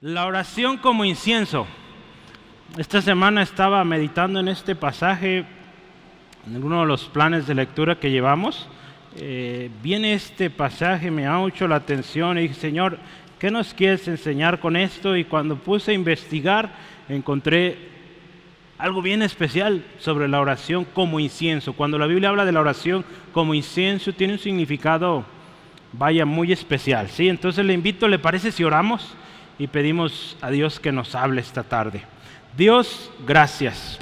La oración como incienso. Esta semana estaba meditando en este pasaje, en uno de los planes de lectura que llevamos. Eh, viene este pasaje, me ha mucho la atención y dije, Señor, ¿qué nos quieres enseñar con esto? Y cuando puse a investigar, encontré algo bien especial sobre la oración como incienso. Cuando la Biblia habla de la oración como incienso, tiene un significado, vaya, muy especial. ¿sí? Entonces le invito, ¿le parece si oramos? Y pedimos a Dios que nos hable esta tarde. Dios, gracias.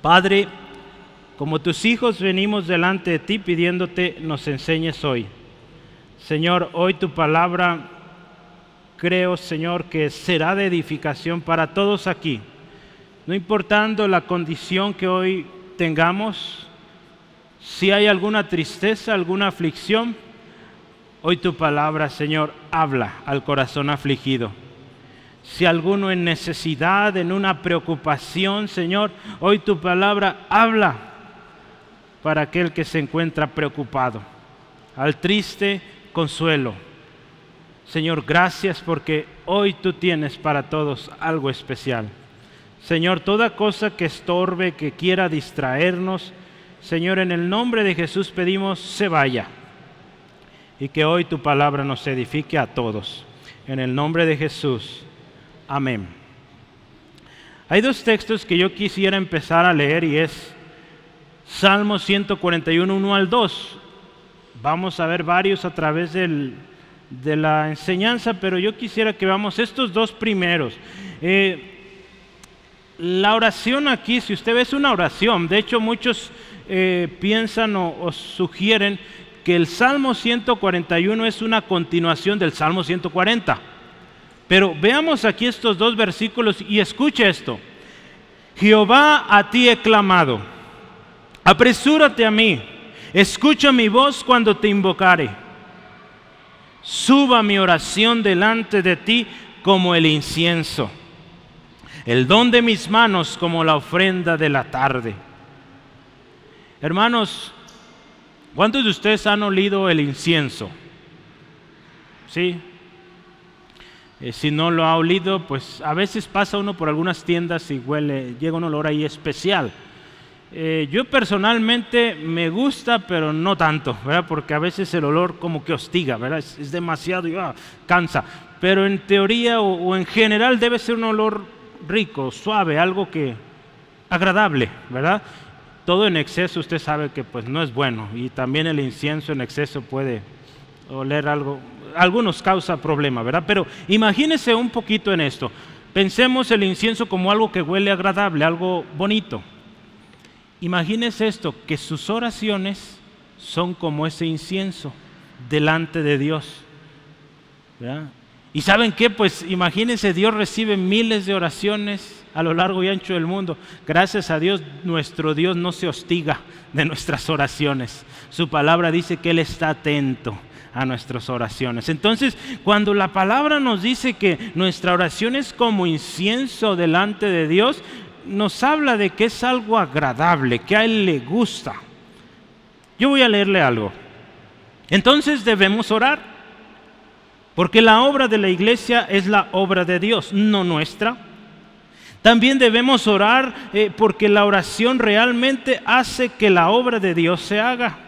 Padre, como tus hijos venimos delante de ti pidiéndote nos enseñes hoy. Señor, hoy tu palabra creo, Señor, que será de edificación para todos aquí. No importando la condición que hoy tengamos, si hay alguna tristeza, alguna aflicción, Hoy tu palabra, Señor, habla al corazón afligido. Si alguno en necesidad, en una preocupación, Señor, hoy tu palabra habla para aquel que se encuentra preocupado. Al triste, consuelo. Señor, gracias porque hoy tú tienes para todos algo especial. Señor, toda cosa que estorbe, que quiera distraernos, Señor, en el nombre de Jesús pedimos se vaya y que hoy tu palabra nos edifique a todos. En el nombre de Jesús. Amén. Hay dos textos que yo quisiera empezar a leer y es Salmo 141, 1 al 2. Vamos a ver varios a través de la enseñanza, pero yo quisiera que veamos estos dos primeros. Eh, la oración aquí, si usted ve, es una oración. De hecho, muchos eh, piensan o sugieren que el Salmo 141 es una continuación del Salmo 140. Pero veamos aquí estos dos versículos y escuche esto. Jehová a ti he clamado, apresúrate a mí, escucha mi voz cuando te invocare. Suba mi oración delante de ti como el incienso, el don de mis manos como la ofrenda de la tarde. Hermanos, ¿Cuántos de ustedes han olido el incienso? ¿Sí? Eh, si no lo ha olido, pues a veces pasa uno por algunas tiendas y huele, llega un olor ahí especial. Eh, yo personalmente me gusta, pero no tanto, ¿verdad? Porque a veces el olor como que hostiga, ¿verdad? Es, demasiado y ah, cansa. Pero en teoría o, o en general debe ser un olor rico, suave, algo que agradable, ¿verdad? Todo en exceso usted sabe que pues no es bueno y también el incienso en exceso puede oler algo, algunos causa problema, ¿verdad? Pero imagínese un poquito en esto. Pensemos el incienso como algo que huele agradable, algo bonito. Imagínese esto, que sus oraciones son como ese incienso delante de Dios. ¿verdad? Y saben qué, pues imagínense, Dios recibe miles de oraciones a lo largo y ancho del mundo. Gracias a Dios, nuestro Dios no se hostiga de nuestras oraciones. Su palabra dice que Él está atento a nuestras oraciones. Entonces, cuando la palabra nos dice que nuestra oración es como incienso delante de Dios, nos habla de que es algo agradable, que a Él le gusta. Yo voy a leerle algo. Entonces debemos orar, porque la obra de la iglesia es la obra de Dios, no nuestra. También debemos orar eh, porque la oración realmente hace que la obra de Dios se haga.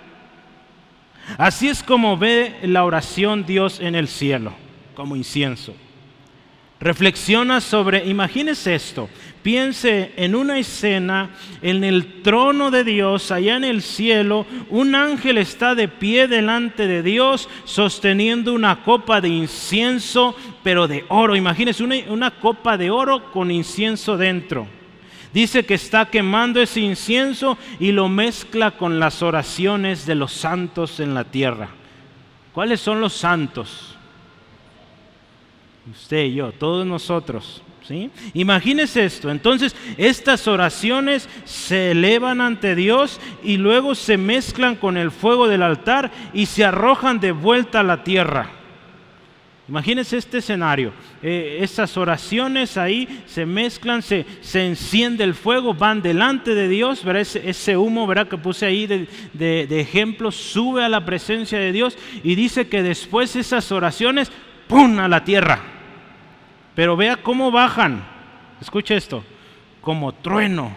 Así es como ve la oración Dios en el cielo, como incienso. Reflexiona sobre, imagínese esto, piense en una escena, en el trono de Dios, allá en el cielo, un ángel está de pie delante de Dios sosteniendo una copa de incienso, pero de oro. Imagínese una, una copa de oro con incienso dentro. Dice que está quemando ese incienso y lo mezcla con las oraciones de los santos en la tierra. ¿Cuáles son los santos? Usted y yo, todos nosotros. ¿Sí? Imagínese esto. Entonces, estas oraciones se elevan ante Dios y luego se mezclan con el fuego del altar y se arrojan de vuelta a la tierra. Imagínese este escenario. Eh, estas oraciones ahí se mezclan, se, enciende el fuego, van delante de Dios. Ese, humo ¿verdad? que puse ahí de, de ejemplo sube a la presencia de Dios y dice que después esas oraciones ¡pum! a la tierra. Pero vea cómo bajan. Escuche esto. Como trueno,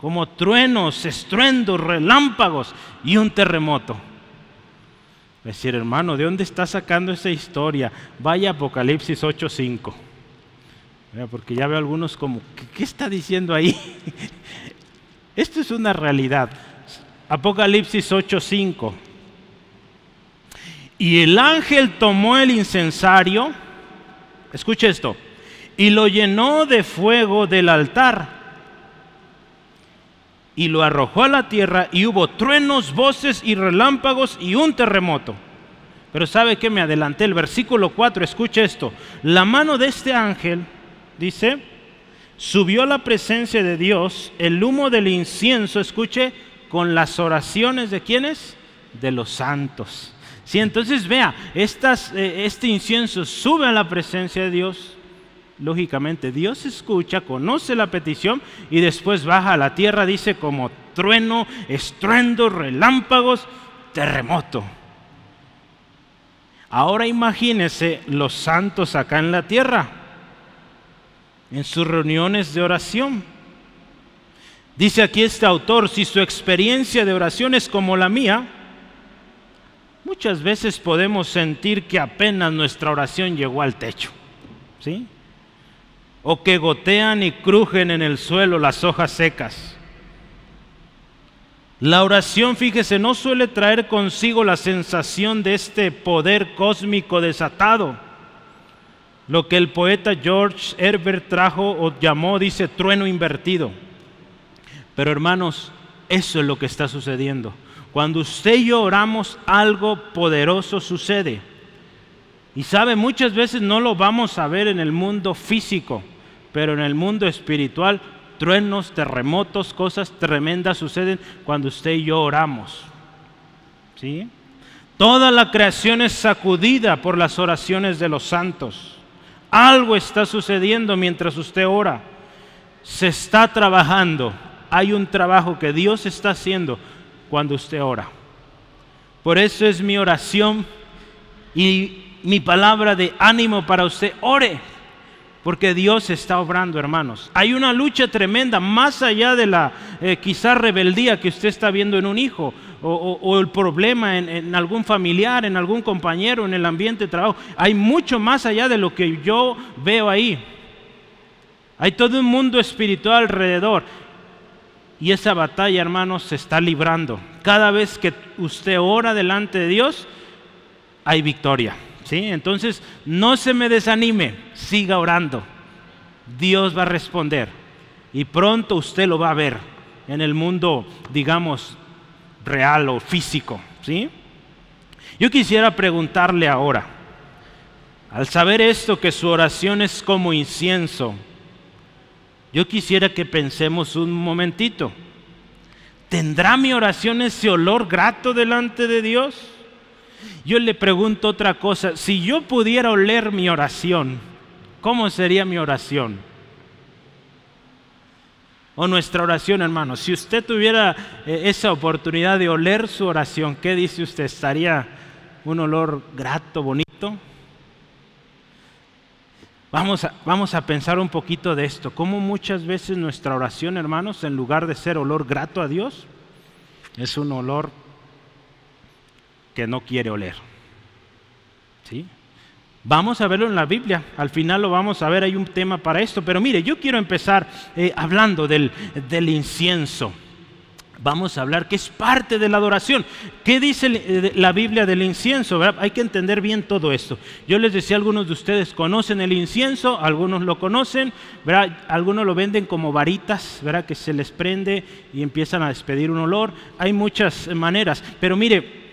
como truenos, estruendos, relámpagos y un terremoto. Es decir, hermano, ¿de dónde está sacando esa historia? Vaya Apocalipsis 8.5. Porque ya veo algunos como, ¿qué, está diciendo ahí? Esto es una realidad. Apocalipsis 8.5. Y el ángel tomó el incensario, escuche esto, y lo llenó de fuego del altar y lo arrojó a la tierra y hubo truenos, voces y relámpagos y un terremoto. Pero sabe que me adelanté, el versículo 4, escuche esto, la mano de este ángel, dice, subió a la presencia de Dios, el humo del incienso, escuche, con las oraciones de quienes? De los santos. Si entonces vea, eh, este incienso sube a la presencia de Dios, lógicamente Dios escucha, conoce la petición y después baja a la tierra, dice como trueno, estruendo, relámpagos, terremoto. Ahora imagínese los santos acá en la tierra, en sus reuniones de oración. Dice aquí este autor, si su experiencia de oración es como la mía, muchas veces podemos sentir que apenas nuestra oración llegó al techo. ¿Sí? o que gotean y crujen en el suelo las hojas secas. La oración, fíjese, no suele traer consigo la sensación de este poder cósmico desatado. Lo que el poeta George Herbert trajo o llamó, dice, trueno invertido. Pero hermanos, eso es lo que está sucediendo. Cuando usted y yo oramos, algo poderoso sucede. Y sabe, muchas veces no lo vamos a ver en el mundo físico, pero en el mundo espiritual, truenos, terremotos, cosas tremendas suceden cuando usted y yo oramos. ¿Sí? Toda la creación es sacudida por las oraciones de los santos. Algo está sucediendo mientras usted ora. Se está trabajando. Hay un trabajo que Dios está haciendo cuando usted ora. Por eso es mi oración y mi palabra de ánimo para usted, ore, porque Dios está obrando, hermanos. Hay una lucha tremenda, más allá de la eh, quizá rebeldía que usted está viendo en un hijo, o, el problema en, en, algún familiar, en algún compañero, en el ambiente de trabajo. Hay mucho más allá de lo que yo veo ahí. Hay todo un mundo espiritual alrededor. Y esa batalla, hermanos, se está librando. Cada vez que usted ora delante de Dios, hay victoria. Entonces, no se me desanime, siga orando. Dios va a responder y pronto usted lo va a ver en el mundo, digamos, real o físico, ¿sí? Yo quisiera preguntarle ahora, al saber esto que su oración es como incienso, yo quisiera que pensemos un momentito. ¿Tendrá mi oración ese olor grato delante de Dios? Yo le pregunto otra cosa, si yo pudiera oler mi oración, ¿cómo sería mi oración? O nuestra oración, hermano. Si usted tuviera eh, esa oportunidad de oler su oración, ¿qué dice usted? ¿Estaría un olor grato, bonito? Vamos a, vamos a pensar un poquito de esto. ¿Cómo muchas veces nuestra oración, hermanos, en lugar de ser olor grato a Dios, es un olor que no quiere oler. ¿Sí? Vamos a verlo en la Biblia, al final lo vamos a ver, hay un tema para esto, pero mire, yo quiero empezar eh, hablando del, del incienso vamos a hablar que es parte de la adoración. ¿Qué dice eh, la Biblia del incienso? Hay que entender bien todo esto. Yo les decía, algunos de ustedes conocen el incienso, algunos lo conocen, algunos lo venden como varitas, ¿verdad? que se les prende y empiezan a despedir un olor. Hay muchas maneras, pero mire,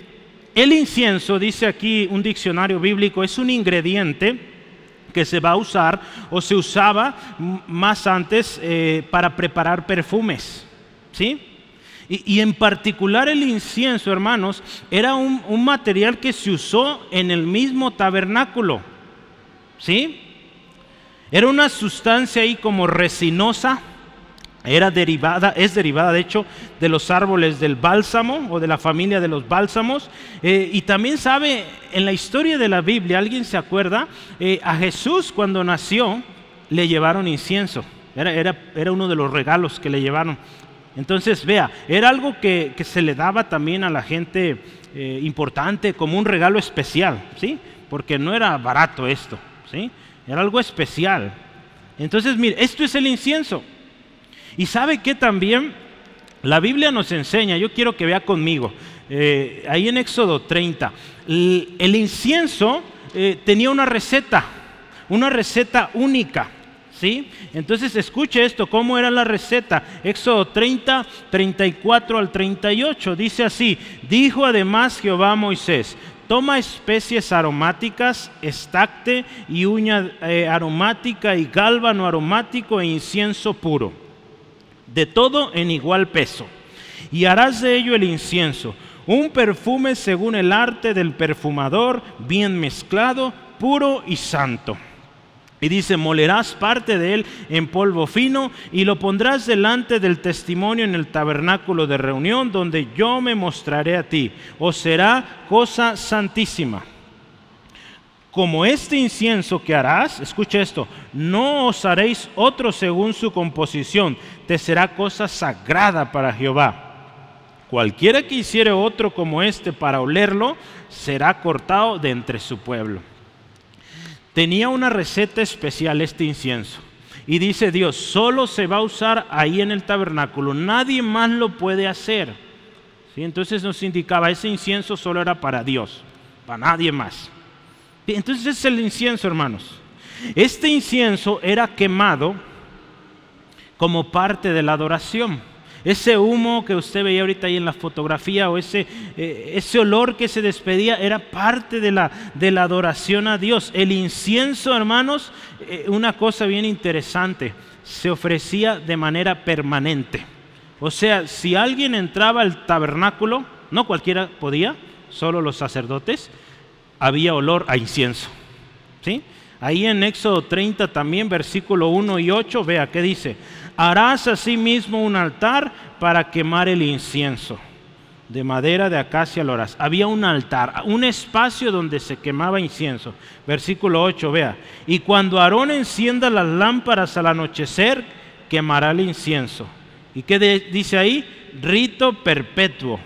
el incienso, dice aquí un diccionario bíblico, es un ingrediente que se va a usar o se usaba más antes eh, para preparar perfumes. ¿Sí? Y, en particular el incienso, hermanos, era un, material que se usó en el mismo tabernáculo. ¿Sí? Era una sustancia ahí como resinosa, era derivada, es derivada de hecho de los árboles del bálsamo o de la familia de los bálsamos. Eh, y también sabe, en la historia de la Biblia, ¿alguien se acuerda? Eh, a Jesús cuando nació le llevaron incienso. Era, era, era, uno de los regalos que le llevaron. Entonces, vea, era algo que, que se le daba también a la gente eh, importante como un regalo especial, ¿sí? Porque no era barato esto, ¿sí? Era algo especial. Entonces, mire, esto es el incienso. Y sabe que también la Biblia nos enseña, yo quiero que vea conmigo, eh, ahí en Éxodo 30, el, incienso eh, tenía una receta, una receta única. Entonces escuche esto, ¿cómo era la receta? Éxodo 30, 34 al 38, dice así, dijo además Jehová a Moisés, toma especies aromáticas, estacte y uña eh, aromática y gálbano aromático e incienso puro de todo en igual peso. Y harás de ello el incienso, un perfume según el arte del perfumador, bien mezclado, puro y santo. Y dice, molerás parte de él en polvo fino y lo pondrás delante del testimonio en el tabernáculo de reunión donde yo me mostraré a ti. Os será cosa santísima como este incienso que harás, escucha esto, no os haréis otro según su composición, te será cosa sagrada para Jehová. Cualquiera que hiciere otro como este para olerlo, será cortado de entre su pueblo. Tenía una receta especial este incienso. Y dice Dios, solo se va a usar ahí en el tabernáculo, nadie más lo puede hacer. ¿Sí? Entonces nos indicaba, ese incienso solo era para Dios, para nadie más. Entonces es el incienso, hermanos. Este incienso era quemado como parte de la adoración. Ese humo que usted veía ahorita ahí en la fotografía o ese, eh, ese olor que se despedía era parte de la, de la adoración a Dios. El incienso, hermanos, eh, una cosa bien interesante, se ofrecía de manera permanente. O sea, si alguien entraba al tabernáculo, no cualquiera podía, solo los sacerdotes, había olor a incienso. ¿sí? Ahí en Éxodo 30 también, versículo 1 y 8, vea qué dice. Harás asimismo un altar para quemar el incienso. De madera de acacia lo harás. Había un altar, un espacio donde se quemaba incienso. Versículo 8, vea. Y cuando Aarón encienda las lámparas al anochecer, quemará el incienso. ¿Y qué dice ahí? Rito perpetuo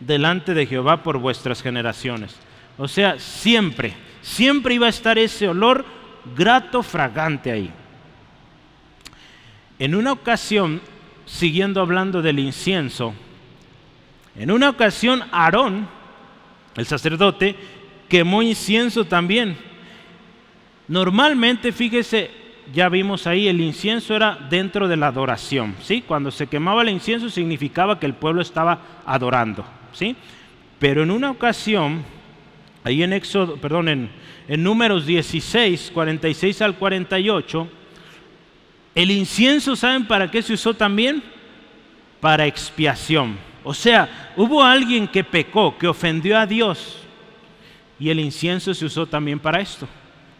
delante de Jehová por vuestras generaciones. O sea, siempre, siempre iba a estar ese olor grato, fragante ahí. En una ocasión, siguiendo hablando del incienso, en una ocasión Aarón, el sacerdote, quemó incienso también. Normalmente, fíjese, ya vimos ahí, el incienso era dentro de la adoración, ¿sí? Cuando se quemaba el incienso significaba que el pueblo estaba adorando, ¿sí? Pero en una ocasión, Ahí en Éxodo, perdón, en, Números 16, 46 al 48, el incienso, ¿saben para qué se usó también? Para expiación. O sea, hubo alguien que pecó, que ofendió a Dios, y el incienso se usó también para esto,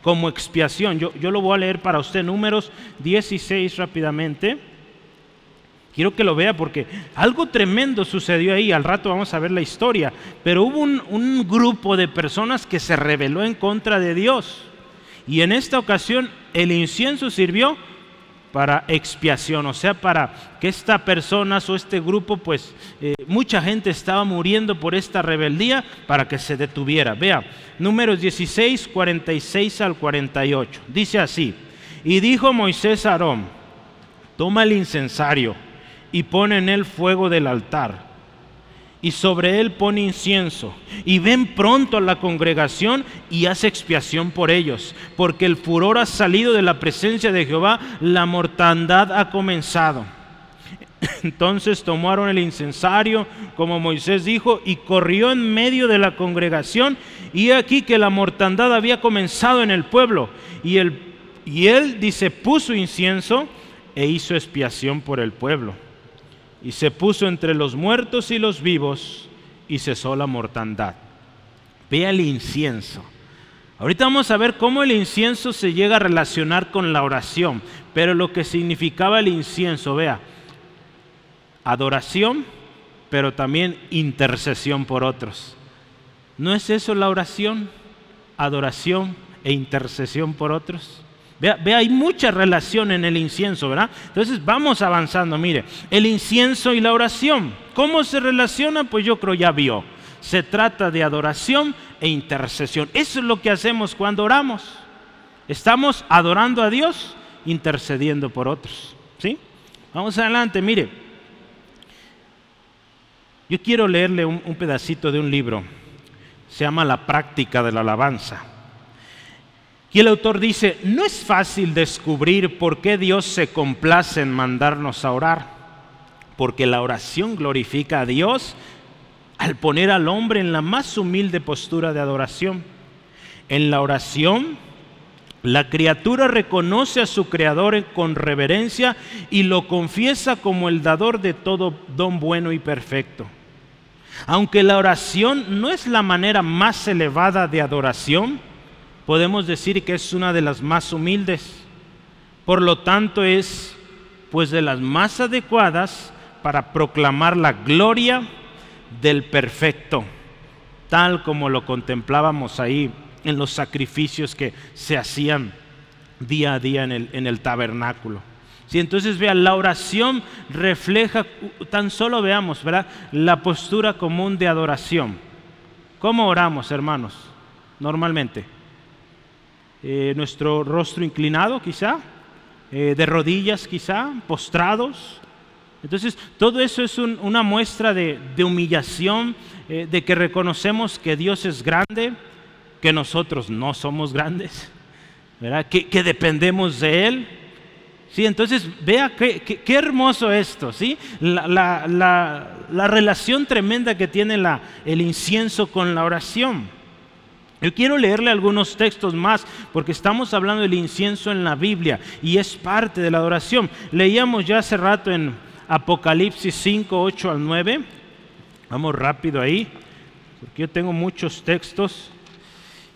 como expiación. Yo, yo lo voy a leer para usted, números 16 rápidamente. Quiero que lo vea porque algo tremendo sucedió ahí. Al rato vamos a ver la historia. Pero hubo un, grupo de personas que se rebeló en contra de Dios. Y en esta ocasión el incienso sirvió para expiación, o sea, para que esta persona o este grupo, pues eh, mucha gente estaba muriendo por esta rebeldía para que se detuviera. Vea, números 16, 46 al 48. Dice así, y dijo Moisés a Aarón, toma el incensario y pone en él fuego del altar. Y sobre él pone incienso. Y ven pronto a la congregación y hace expiación por ellos. Porque el furor ha salido de la presencia de Jehová, la mortandad ha comenzado. Entonces tomaron el incensario, como Moisés dijo, y corrió en medio de la congregación. Y aquí que la mortandad había comenzado en el pueblo. Y, el, y él, dice, puso incienso e hizo expiación por el pueblo y se puso entre los muertos y los vivos y cesó la mortandad. Vea el incienso. Ahorita vamos a ver cómo el incienso se llega a relacionar con la oración, pero lo que significaba el incienso, vea, adoración, pero también intercesión por otros. ¿No es eso la oración? Adoración e intercesión por otros. Vea, hay mucha relación en el incienso, ¿verdad? Entonces vamos avanzando, mire, el incienso y la oración, ¿cómo se relaciona? Pues yo creo ya vio. Se trata de adoración e intercesión. Eso es lo que hacemos cuando oramos. Estamos adorando a Dios, intercediendo por otros. ¿Sí? Vamos adelante, mire. Yo quiero leerle un pedacito de un libro. Se llama La práctica de la alabanza. Y el autor dice, no es fácil descubrir por qué Dios se complace en mandarnos a orar, porque la oración glorifica a Dios al poner al hombre en la más humilde postura de adoración. En la oración, la criatura reconoce a su creador con reverencia y lo confiesa como el dador de todo don bueno y perfecto. Aunque la oración no es la manera más elevada de adoración, podemos decir que es una de las más humildes. Por lo tanto, es pues de las más adecuadas para proclamar la gloria del perfecto, tal como lo contemplábamos ahí en los sacrificios que se hacían día a día en el, en el tabernáculo. Si entonces vean, la oración refleja, tan solo veamos, ¿verdad? La postura común de adoración. ¿Cómo oramos, hermanos? Normalmente. Eh, nuestro rostro inclinado, quizá, eh, de rodillas, quizá, postrados, entonces, todo eso es una muestra de, humillación, eh, de que reconocemos que Dios es grande, que nosotros no somos grandes, ¿verdad? Que, dependemos de Él. Sí, entonces vea qué, hermoso esto, ¿sí? La, relación tremenda que tiene el incienso con la oración. Yo quiero leerle algunos textos más porque estamos hablando del incienso en la Biblia y es parte de la adoración. Leíamos ya hace rato en Apocalipsis 5, 8 al 9. Vamos rápido ahí, porque yo tengo muchos textos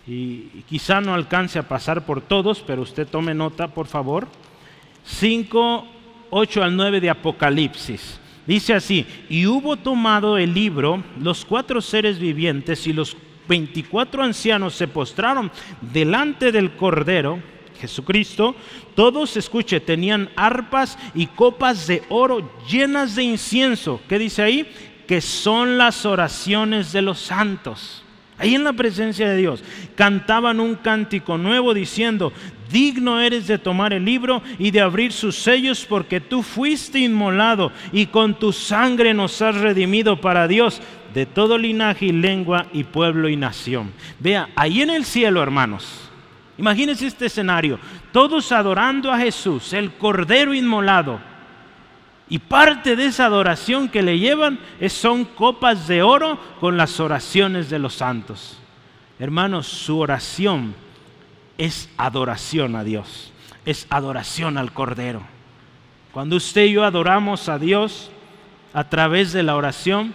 y, quizá no alcance a pasar por todos, pero usted tome nota, por favor. 5, 8 al 9 de Apocalipsis. Dice así, y hubo tomado el libro, los cuatro seres vivientes y los 24 ancianos se postraron delante del Cordero, Jesucristo, todos, escuche, tenían arpas y copas de oro llenas de incienso. ¿Qué dice ahí? Que son las oraciones de los santos. Ahí en la presencia de Dios cantaban un cántico nuevo diciendo, digno eres de tomar el libro y de abrir sus sellos porque tú fuiste inmolado y con tu sangre nos has redimido para Dios de todo linaje y lengua y pueblo y nación. Vea, ahí en el cielo, hermanos, Imagínense este escenario, todos adorando a Jesús, el Cordero inmolado. Y parte de esa adoración que le llevan son copas de oro con las oraciones de los santos. Hermanos, su oración es adoración a Dios, es adoración al Cordero. Cuando usted y yo adoramos a Dios a través de la oración,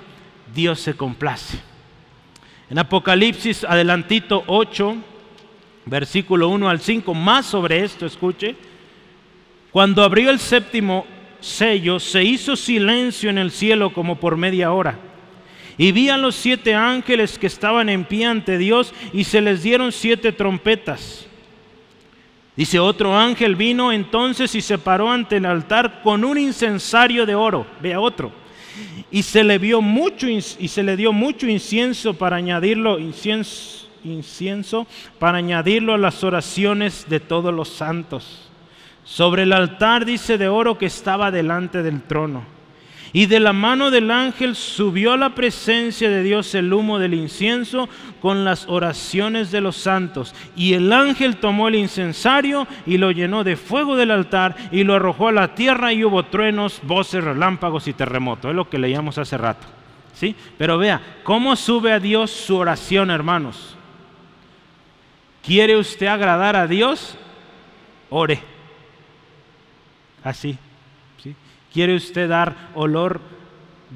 Dios se complace. En Apocalipsis adelantito 8, versículo 1 al 5, más sobre esto, escuche. Cuando abrió el séptimo sello, se hizo silencio en el cielo como por media hora. Y vi a los siete ángeles que estaban en pie ante Dios y se les dieron siete trompetas. Dice, otro ángel vino entonces y se paró ante el altar con un incensario de oro. Vea otro. Y se le vio mucho y se le dio mucho incienso para añadirlo incienso incienso para añadirlo a las oraciones de todos los santos. Sobre el altar dice de oro que estaba delante del trono. Y de la mano del ángel subió a la presencia de Dios el humo del incienso con las oraciones de los santos. Y el ángel tomó el incensario y lo llenó de fuego del altar y lo arrojó a la tierra y hubo truenos, voces, relámpagos y terremotos. Es lo que leíamos hace rato. ¿Sí? Pero vea, ¿cómo sube a Dios su oración, hermanos? ¿Quiere usted agradar a Dios? Ore. Así. ¿Quiere usted dar olor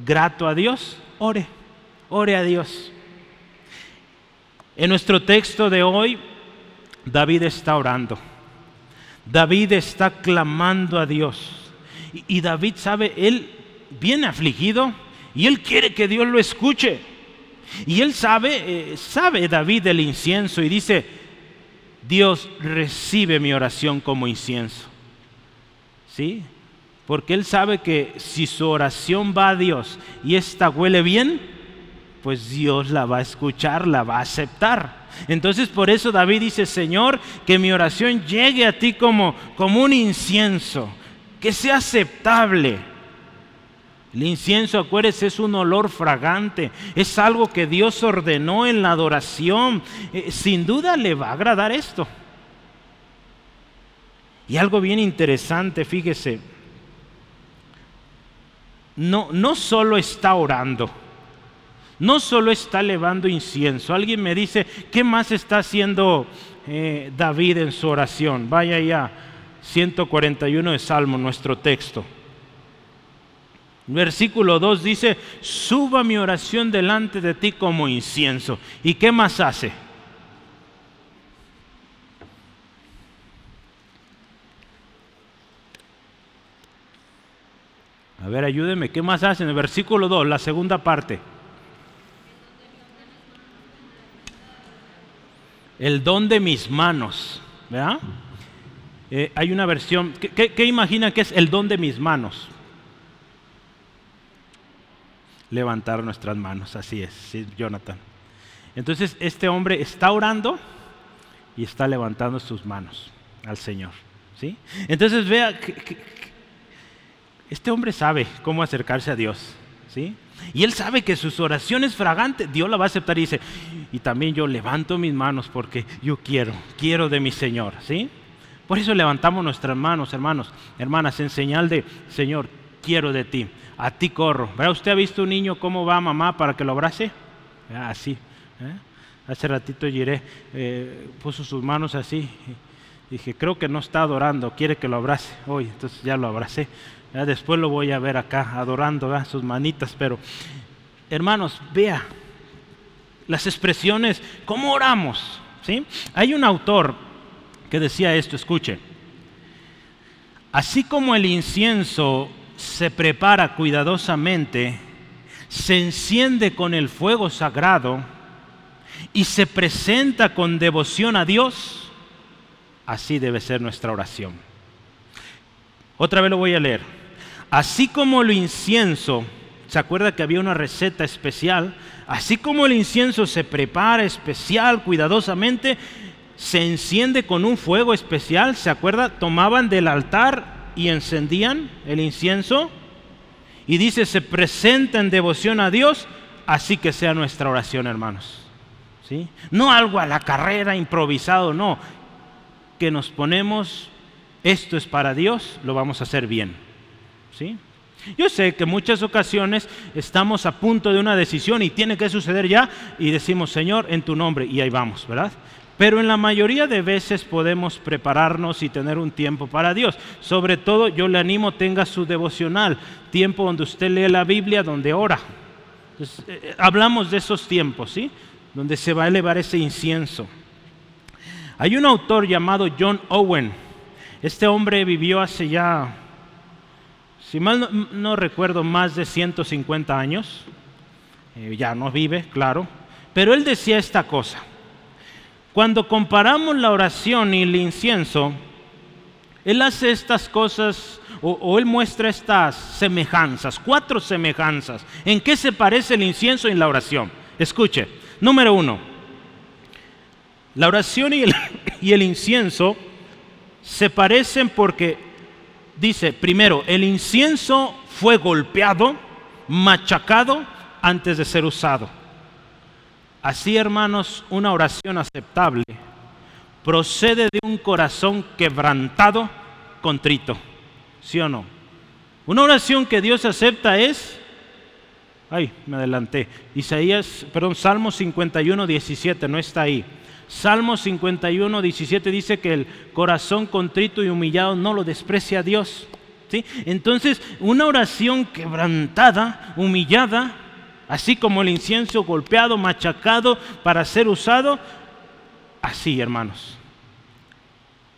grato a Dios? Ore. Ore a Dios. En nuestro texto de hoy David está orando. David está clamando a Dios. Y, David sabe, él viene afligido y él quiere que Dios lo escuche. Y él sabe, eh, sabe David del incienso y dice, Dios recibe mi oración como incienso. ¿Sí? Porque él sabe que si su oración va a Dios y esta huele bien, pues Dios la va a escuchar, la va a aceptar. Entonces por eso David dice, Señor, que mi oración llegue a ti como, como un incienso, que sea aceptable. El incienso, acuérdense, es un olor fragante, es algo que Dios ordenó en la adoración. Eh, sin duda le va a agradar esto. Y algo bien interesante, fíjese, no, no solo está orando, no solo está elevando incienso. Alguien me dice, ¿qué más está haciendo eh, David en su oración? Vaya ya, 141 de Salmo, nuestro texto. Versículo 2 dice, suba mi oración delante de ti como incienso. ¿Y qué más hace? A ver, ayúdeme, ¿qué más hace en el versículo 2, la segunda parte? El don de mis manos, ¿verdad? Eh, hay una versión, ¿qué, ¿qué, imagina que es el don de mis manos? levantar nuestras manos. Así es, sí, Jonathan. Entonces este hombre está orando y está levantando sus manos al Señor. ¿sí? Entonces vea, que, este hombre sabe cómo acercarse a Dios. ¿sí? Y él sabe que sus oraciones fragantes, Dios la va a aceptar y dice, y también yo levanto mis manos porque yo quiero, quiero de mi Señor. ¿sí? Por eso levantamos nuestras manos, hermanos, hermanas, en señal de, Señor, quiero de ti a ti corro. ¿Verdad? ¿Usted ha visto un niño cómo va mamá para que lo abrace? Así. ¿eh? Hace ratito Giré eh, puso sus manos así. dije, creo que no está adorando, quiere que lo abrace hoy. Entonces ya lo abracé. Después lo voy a ver acá adorando sus manitas. Pero, hermanos, vea las expresiones, cómo oramos. ¿sí? Hay un autor que decía esto, escuche. Así como el incienso se prepara cuidadosamente, se enciende con el fuego sagrado y se presenta con devoción a Dios, así debe ser nuestra oración. Otra vez lo voy a leer. Así como el incienso, ¿se acuerda que había una receta especial? Así como el incienso se prepara especial, cuidadosamente, se enciende con un fuego especial, ¿se acuerda? Tomaban del altar y encendían el incienso. Y dice, se presenta en devoción a Dios, así que sea nuestra oración, hermanos. ¿Sí? No algo a la carrera, improvisado, no. Que nos ponemos, esto es para Dios, lo vamos a hacer bien. ¿Sí? Yo sé que muchas ocasiones estamos a punto de una decisión y tiene que suceder ya y decimos, Señor, en tu nombre, y ahí vamos, ¿verdad? Pero en la mayoría de veces podemos prepararnos y tener un tiempo para Dios. Sobre todo yo le animo, tenga su devocional, tiempo donde usted lee la Biblia, donde ora. Eh, eh, hablamos de esos tiempos, ¿sí? Donde se va a elevar ese incienso. Hay un autor llamado John Owen. Este hombre vivió hace ya, si mal no, recuerdo, más de 150 años. Eh, ya no vive, claro. Pero él decía esta cosa. Cuando comparamos la oración y el incienso, Él hace estas cosas o, Él muestra estas semejanzas, cuatro semejanzas. ¿En qué se parece el incienso y la oración? Escuche, número uno, la oración y el, y el incienso se parecen porque, dice, primero, el incienso fue golpeado, machacado antes de ser usado. Así, hermanos, una oración aceptable procede de un corazón quebrantado, contrito. ¿Sí o no? Una oración que Dios acepta es, ay, me adelanté, Isaías, perdón, Salmo 51, 17, no está ahí. Salmo 51, 17 dice que el corazón contrito y humillado no lo desprecia a Dios. ¿sí? Entonces, una oración quebrantada, humillada, Así como el incienso golpeado, machacado para ser usado, así hermanos.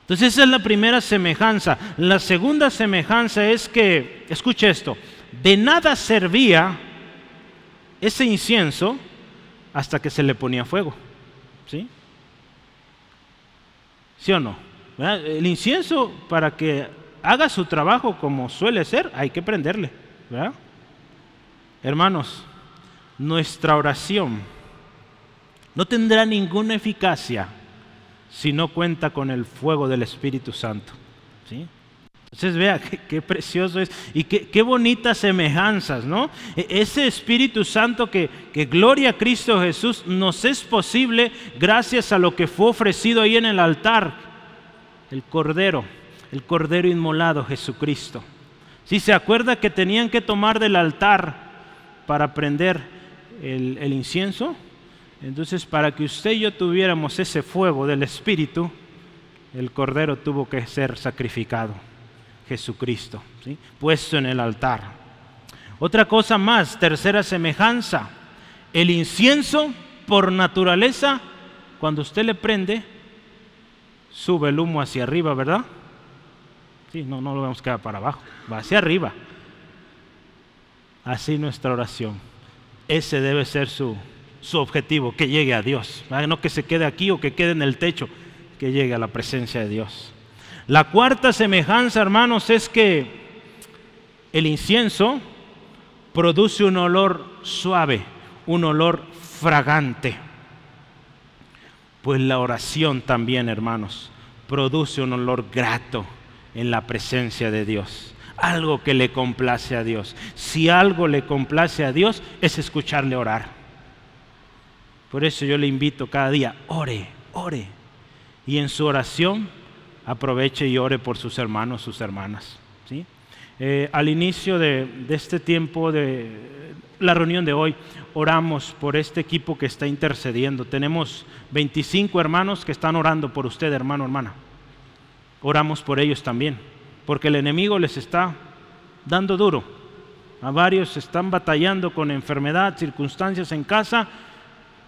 Entonces esa es la primera semejanza. La segunda semejanza es que, escuche esto, de nada servía ese incienso hasta que se le ponía fuego. ¿Sí? ¿Sí o no? El incienso, para que haga su trabajo como suele ser, hay que prenderle. Hermanos, nuestra oración no tendrá ninguna eficacia si no cuenta con el fuego del Espíritu Santo. ¿sí? Entonces vea qué, precioso es y qué, bonitas semejanzas, ¿no? E, ese Espíritu Santo que, gloria a Cristo Jesús nos es posible gracias a lo que fue ofrecido ahí en el altar, el Cordero, el Cordero inmolado Jesucristo. Si se acuerda que tenían que tomar del altar para prender el incienso, entonces para que usted y yo tuviéramos ese fuego del Espíritu, el Cordero tuvo que ser sacrificado. Jesucristo, puesto en el altar. Otra cosa más, tercera semejanza, el incienso por naturaleza, cuando usted le prende, sube el humo hacia arriba, ¿verdad? Sí, no, no lo vemos que va para abajo, va hacia arriba. Así nuestra oración. Ese debe ser su, su objetivo, que llegue a Dios. No que se quede aquí o que quede en el techo, que llegue a la presencia de Dios. La cuarta semejanza, hermanos, es que el incienso produce un olor suave, un olor fragante. Pues la oración también, hermanos, produce un olor grato en la presencia de Dios. Algo que le complace a Dios. Si algo le complace a Dios es escucharle orar. Por eso yo le invito cada día, ore, ore. Y en su oración aproveche y ore por sus hermanos, sus hermanas. ¿sí? Eh, al inicio de, este tiempo, de la reunión de hoy, oramos por este equipo que está intercediendo. Tenemos 25 hermanos que están orando por usted, hermano, hermana. Oramos por ellos también, porque el enemigo les está dando duro. A varios están batallando con enfermedad, circunstancias en casa,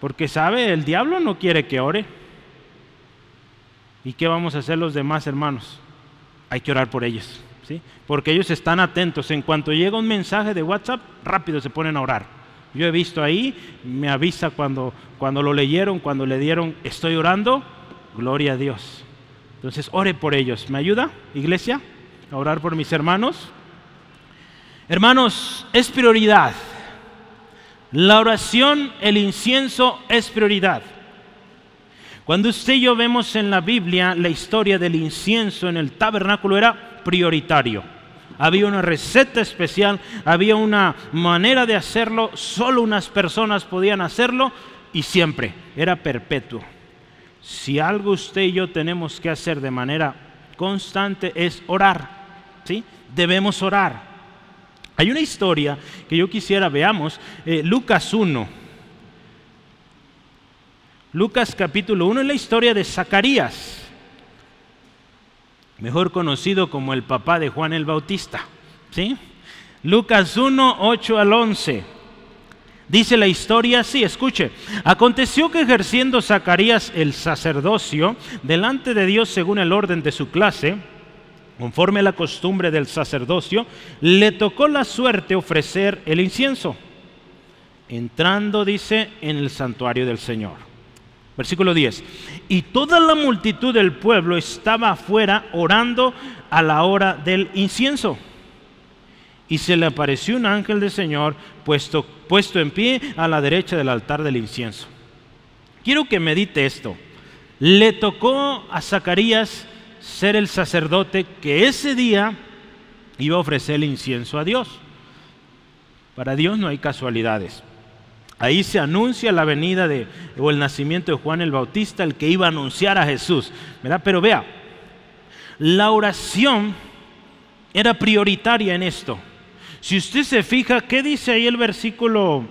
porque sabe, el diablo no quiere que ore. ¿Y qué vamos a hacer los demás hermanos? Hay que orar por ellos, ¿sí? Porque ellos están atentos. En cuanto llega un mensaje de WhatsApp, rápido se ponen a orar. Yo he visto ahí, me avisa cuando, cuando lo leyeron, cuando le dieron, estoy orando, gloria a Dios. Entonces, ore por ellos. ¿Me ayuda, iglesia, a orar por mis hermanos? Hermanos, es prioridad. La oración, el incienso es prioridad. Cuando usted y yo vemos en la Biblia la historia del incienso en el tabernáculo era prioritario. Había una receta especial, había una manera de hacerlo, solo unas personas podían hacerlo y siempre era perpetuo. Si algo usted y yo tenemos que hacer de manera constante es orar, ¿sí? Debemos orar. Hay una historia que yo quisiera veamos, eh, Lucas 1. Lucas capítulo 1 es la historia de Zacarías, mejor conocido como el papá de Juan el Bautista. ¿sí? Lucas 1, 8 al 11. Dice la historia así, escuche, aconteció que ejerciendo Zacarías el sacerdocio delante de Dios según el orden de su clase, conforme a la costumbre del sacerdocio, le tocó la suerte ofrecer el incienso, entrando, dice, en el santuario del Señor. Versículo 10. Y toda la multitud del pueblo estaba afuera orando a la hora del incienso. Y se le apareció un ángel del Señor puesto, puesto en pie a la derecha del altar del incienso. Quiero que medite esto. Le tocó a Zacarías ser el sacerdote que ese día iba a ofrecer el incienso a Dios. Para Dios no hay casualidades. Ahí se anuncia la venida de, o el nacimiento de Juan el Bautista, el que iba a anunciar a Jesús. ¿verdad? Pero vea, la oración era prioritaria en esto. Si usted se fija, ¿qué dice ahí el versículo,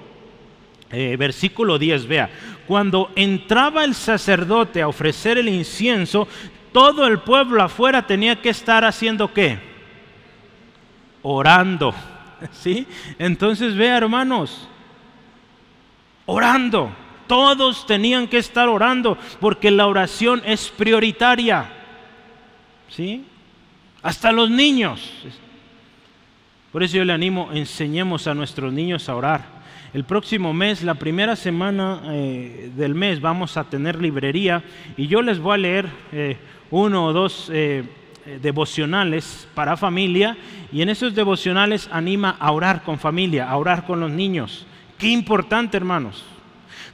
eh, versículo 10? Vea, cuando entraba el sacerdote a ofrecer el incienso, todo el pueblo afuera tenía que estar haciendo qué? Orando. ¿Sí? Entonces, vea, hermanos, orando. Todos tenían que estar orando porque la oración es prioritaria. ¿sí? Hasta los niños. Por eso yo le animo, enseñemos a nuestros niños a orar. El próximo mes, la primera semana eh, del mes, vamos a tener librería y yo les voy a leer eh, uno o dos eh, devocionales para familia y en esos devocionales anima a orar con familia, a orar con los niños. Qué importante, hermanos.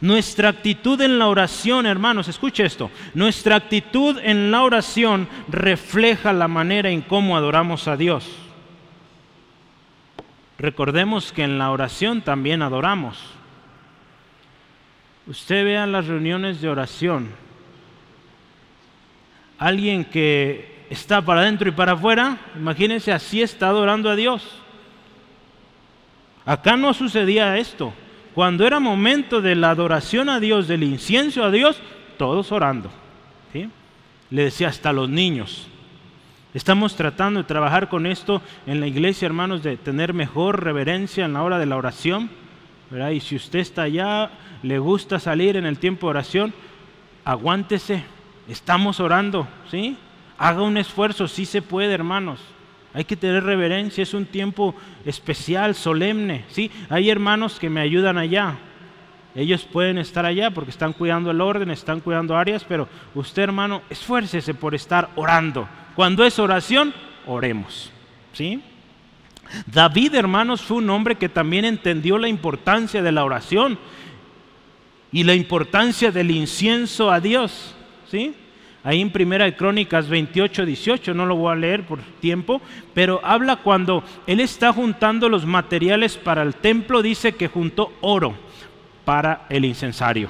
Nuestra actitud en la oración, hermanos, escuche esto, nuestra actitud en la oración refleja la manera en cómo adoramos a Dios. Recordemos que en la oración también adoramos. Usted vea las reuniones de oración. Alguien que está para adentro y para afuera, imagínense, así está adorando a Dios. Acá no sucedía esto. Cuando era momento de la adoración a Dios, del incienso a Dios, todos orando. Le decía hasta los niños. Estamos tratando de trabajar con esto en la iglesia, hermanos, de tener mejor reverencia en la hora de la oración. Y si usted está allá, le gusta salir en el tiempo de oración, aguántese. Estamos orando, ¿sí? Haga un esfuerzo, sí se puede, hermanos. Hay que tener reverencia, es un tiempo especial, solemne. ¿sí? Hay hermanos que me ayudan allá. Ellos pueden estar allá porque están cuidando el orden, están cuidando áreas, pero usted hermano, esfuércese por estar orando. Cuando es oración, oremos. ¿sí? David, hermanos, fue un hombre que también entendió la importancia de la oración y la importancia del incienso a Dios. ¿sí? Ahí en Primera de Crónicas 28, 18, no lo voy a leer por tiempo, pero habla cuando él está juntando los materiales para el templo, dice que juntó oro para el incensario.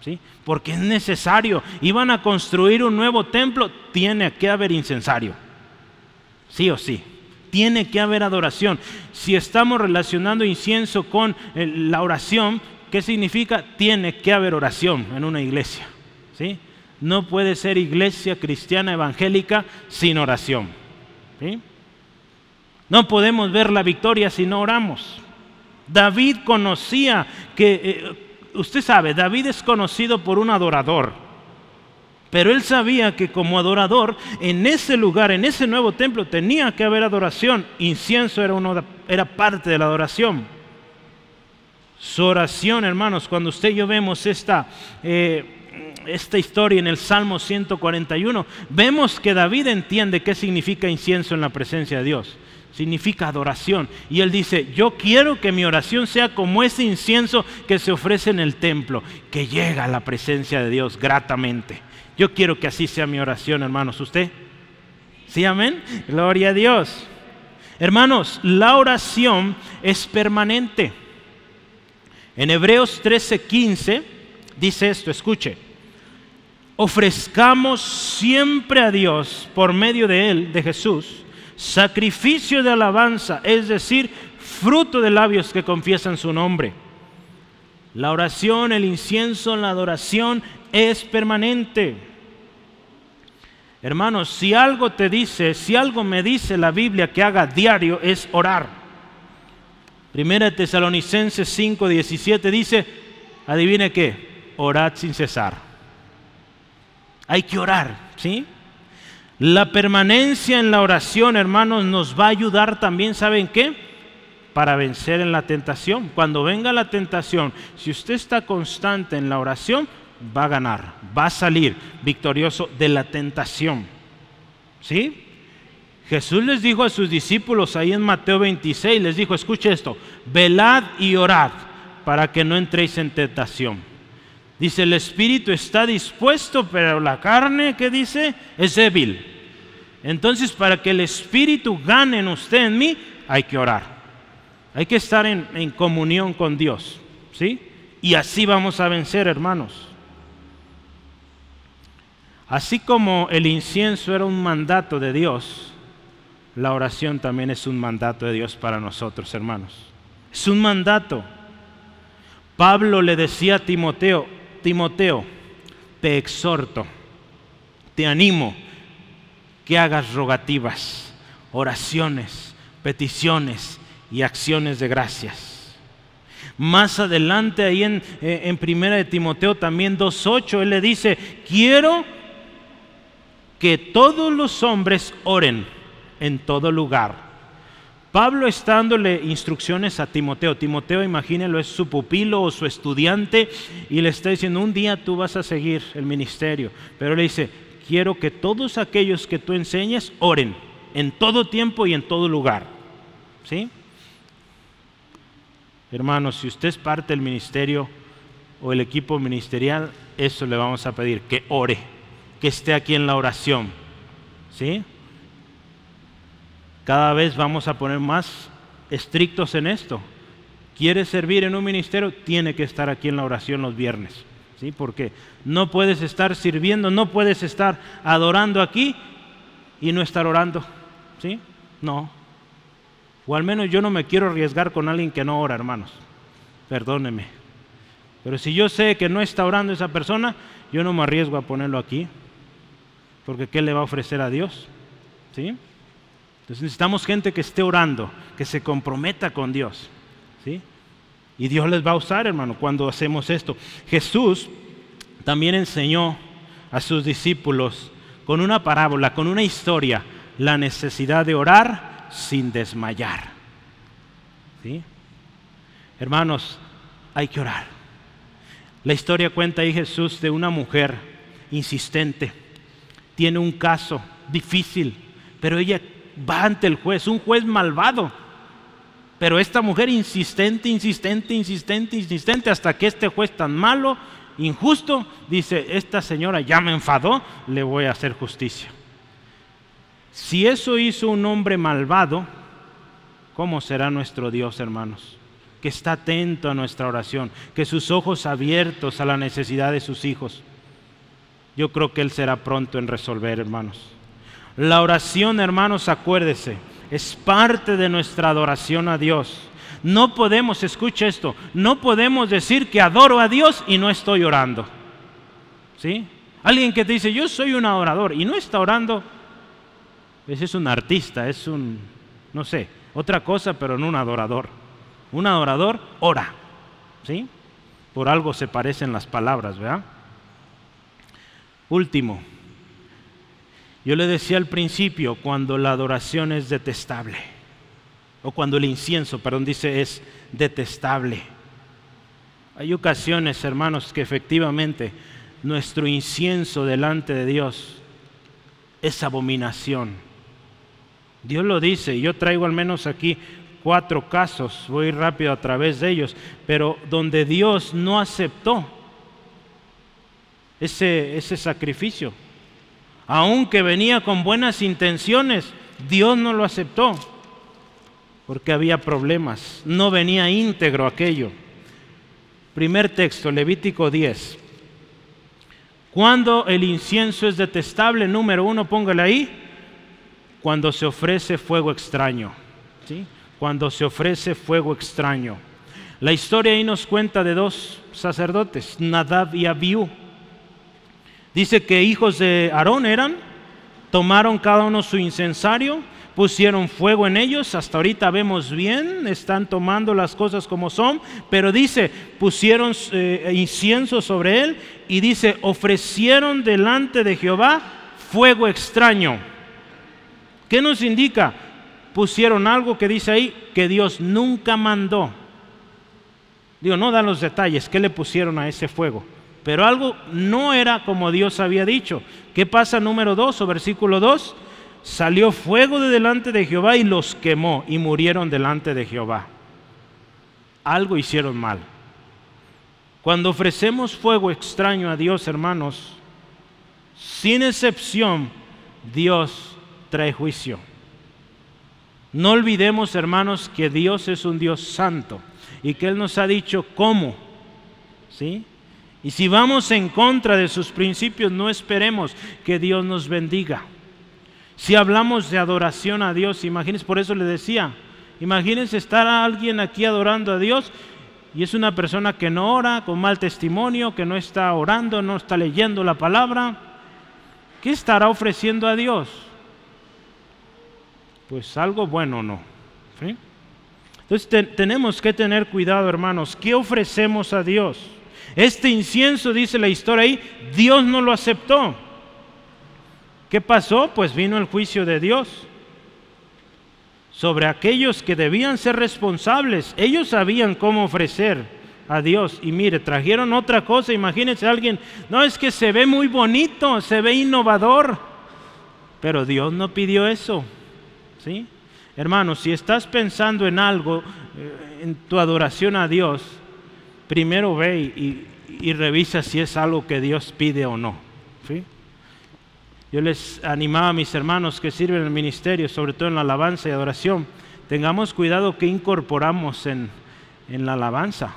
¿Sí? Porque es necesario. Iban a construir un nuevo templo, tiene que haber incensario. Sí o sí. Tiene que haber adoración. Si estamos relacionando incienso con eh, la oración, ¿qué significa? Tiene que haber oración en una iglesia. ¿Sí? No puede ser iglesia cristiana evangélica sin oración. No podemos ver la victoria si no oramos. David conocía que, eh, usted sabe, David es conocido por un adorador, pero él sabía que como adorador, en ese lugar, en ese nuevo templo, tenía que haber adoración. Incienso era, era parte de la adoración. Su oración, hermanos, cuando usted y yo vemos esta... Eh, esta historia en el Salmo 141, vemos que David entiende qué significa incienso en la presencia de Dios. Significa adoración. Y él dice, yo quiero que mi oración sea como ese incienso que se ofrece en el templo, que llega a la presencia de Dios gratamente. Yo quiero que así sea mi oración, hermanos. ¿Usted? ¿Sí, amén? Gloria a Dios. Hermanos, la oración es permanente. En Hebreos 13:15 dice esto, escuche ofrezcamos siempre a Dios por medio de Él, de Jesús, sacrificio de alabanza, es decir, fruto de labios que confiesan su nombre. La oración, el incienso, la adoración es permanente. Hermanos, si algo te dice, si algo me dice la Biblia que haga diario es orar. Primera Tesalonicenses 5:17 dice, adivine qué, orad sin cesar. Hay que orar, ¿sí? La permanencia en la oración, hermanos, nos va a ayudar también, ¿saben qué? Para vencer en la tentación. Cuando venga la tentación, si usted está constante en la oración, va a ganar, va a salir victorioso de la tentación. ¿Sí? Jesús les dijo a sus discípulos ahí en Mateo 26, les dijo, escuche esto, velad y orad para que no entréis en tentación. Dice, el espíritu está dispuesto, pero la carne, ¿qué dice? Es débil. Entonces, para que el espíritu gane en usted, en mí, hay que orar. Hay que estar en, en comunión con Dios. ¿Sí? Y así vamos a vencer, hermanos. Así como el incienso era un mandato de Dios, la oración también es un mandato de Dios para nosotros, hermanos. Es un mandato. Pablo le decía a Timoteo, Timoteo, te exhorto, te animo que hagas rogativas, oraciones, peticiones y acciones de gracias. Más adelante, ahí en, eh, en Primera de Timoteo también 2.8, él le dice, quiero que todos los hombres oren en todo lugar. Pablo está dándole instrucciones a Timoteo. Timoteo, imagínelo, es su pupilo o su estudiante y le está diciendo, un día tú vas a seguir el ministerio. Pero le dice, quiero que todos aquellos que tú enseñes oren en todo tiempo y en todo lugar. ¿Sí? Hermanos, si usted es parte del ministerio o el equipo ministerial, eso le vamos a pedir, que ore, que esté aquí en la oración. ¿Sí? Cada vez vamos a poner más estrictos en esto. ¿Quiere servir en un ministerio? Tiene que estar aquí en la oración los viernes. ¿sí? Porque no puedes estar sirviendo, no puedes estar adorando aquí y no estar orando. ¿sí? No. O al menos yo no me quiero arriesgar con alguien que no ora, hermanos. Perdóneme. Pero si yo sé que no está orando esa persona, yo no me arriesgo a ponerlo aquí. Porque ¿qué le va a ofrecer a Dios? ¿Sí? Entonces necesitamos gente que esté orando, que se comprometa con Dios. ¿sí? Y Dios les va a usar, hermano, cuando hacemos esto. Jesús también enseñó a sus discípulos con una parábola, con una historia, la necesidad de orar sin desmayar. ¿Sí? Hermanos, hay que orar. La historia cuenta ahí Jesús de una mujer insistente. Tiene un caso difícil, pero ella va ante el juez, un juez malvado. Pero esta mujer insistente, insistente, insistente, insistente, hasta que este juez tan malo, injusto, dice, esta señora ya me enfadó, le voy a hacer justicia. Si eso hizo un hombre malvado, ¿cómo será nuestro Dios, hermanos? Que está atento a nuestra oración, que sus ojos abiertos a la necesidad de sus hijos. Yo creo que Él será pronto en resolver, hermanos. La oración, hermanos, acuérdese, es parte de nuestra adoración a Dios. No podemos, escucha esto, no podemos decir que adoro a Dios y no estoy orando. ¿Sí? Alguien que te dice, yo soy un adorador y no está orando, ese es un artista, es un, no sé, otra cosa, pero no un adorador. Un adorador ora. ¿Sí? Por algo se parecen las palabras, ¿verdad? Último, yo le decía al principio, cuando la adoración es detestable, o cuando el incienso, perdón, dice es detestable. Hay ocasiones, hermanos, que efectivamente nuestro incienso delante de Dios es abominación. Dios lo dice, yo traigo al menos aquí cuatro casos, voy rápido a través de ellos, pero donde Dios no aceptó ese, ese sacrificio aunque venía con buenas intenciones, Dios no lo aceptó porque había problemas, no venía íntegro aquello. Primer texto, Levítico 10. Cuando el incienso es detestable, número uno, póngale ahí, cuando se ofrece fuego extraño. ¿sí? Cuando se ofrece fuego extraño. La historia ahí nos cuenta de dos sacerdotes, Nadab y Abiú. Dice que hijos de Aarón eran, tomaron cada uno su incensario, pusieron fuego en ellos, hasta ahorita vemos bien, están tomando las cosas como son, pero dice, pusieron eh, incienso sobre él y dice, ofrecieron delante de Jehová fuego extraño. ¿Qué nos indica? Pusieron algo que dice ahí que Dios nunca mandó. Digo, no dan los detalles, ¿qué le pusieron a ese fuego? Pero algo no era como Dios había dicho. ¿Qué pasa número 2 o versículo 2? Salió fuego de delante de Jehová y los quemó y murieron delante de Jehová. Algo hicieron mal. Cuando ofrecemos fuego extraño a Dios, hermanos, sin excepción, Dios trae juicio. No olvidemos, hermanos, que Dios es un Dios santo y que Él nos ha dicho cómo. ¿Sí? Y si vamos en contra de sus principios, no esperemos que Dios nos bendiga. Si hablamos de adoración a Dios, imagínense, por eso le decía, imagínense estar a alguien aquí adorando a Dios y es una persona que no ora, con mal testimonio, que no está orando, no está leyendo la palabra. ¿Qué estará ofreciendo a Dios? Pues algo bueno no. Entonces tenemos que tener cuidado, hermanos. ¿Qué ofrecemos a Dios? Este incienso, dice la historia ahí, Dios no lo aceptó. ¿Qué pasó? Pues vino el juicio de Dios sobre aquellos que debían ser responsables. Ellos sabían cómo ofrecer a Dios. Y mire, trajeron otra cosa. Imagínense alguien, no es que se ve muy bonito, se ve innovador. Pero Dios no pidió eso. ¿Sí? Hermano, si estás pensando en algo, eh, en tu adoración a Dios, primero ve y, revisa si es algo que Dios pide o no. Yo les animaba a mis hermanos que sirven en el ministerio, sobre todo en la alabanza y adoración, tengamos cuidado que incorporamos en, la alabanza.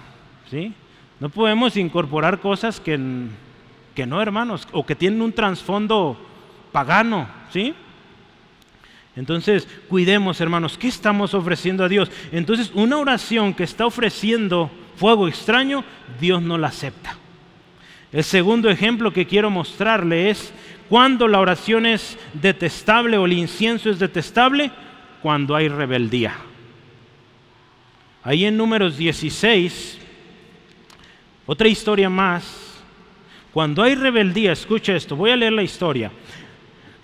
¿sí? No podemos incorporar cosas que, que no, hermanos, o que tienen un trasfondo pagano. ¿sí? Entonces, cuidemos, hermanos, ¿qué estamos ofreciendo a Dios? Entonces, una oración que está ofreciendo fuego extraño, Dios no la acepta. El segundo ejemplo que quiero mostrarle es cuando la oración es detestable o el incienso es detestable, cuando hay rebeldía. Ahí en números 16, otra historia más. Cuando hay rebeldía, escucha esto, voy a leer la historia.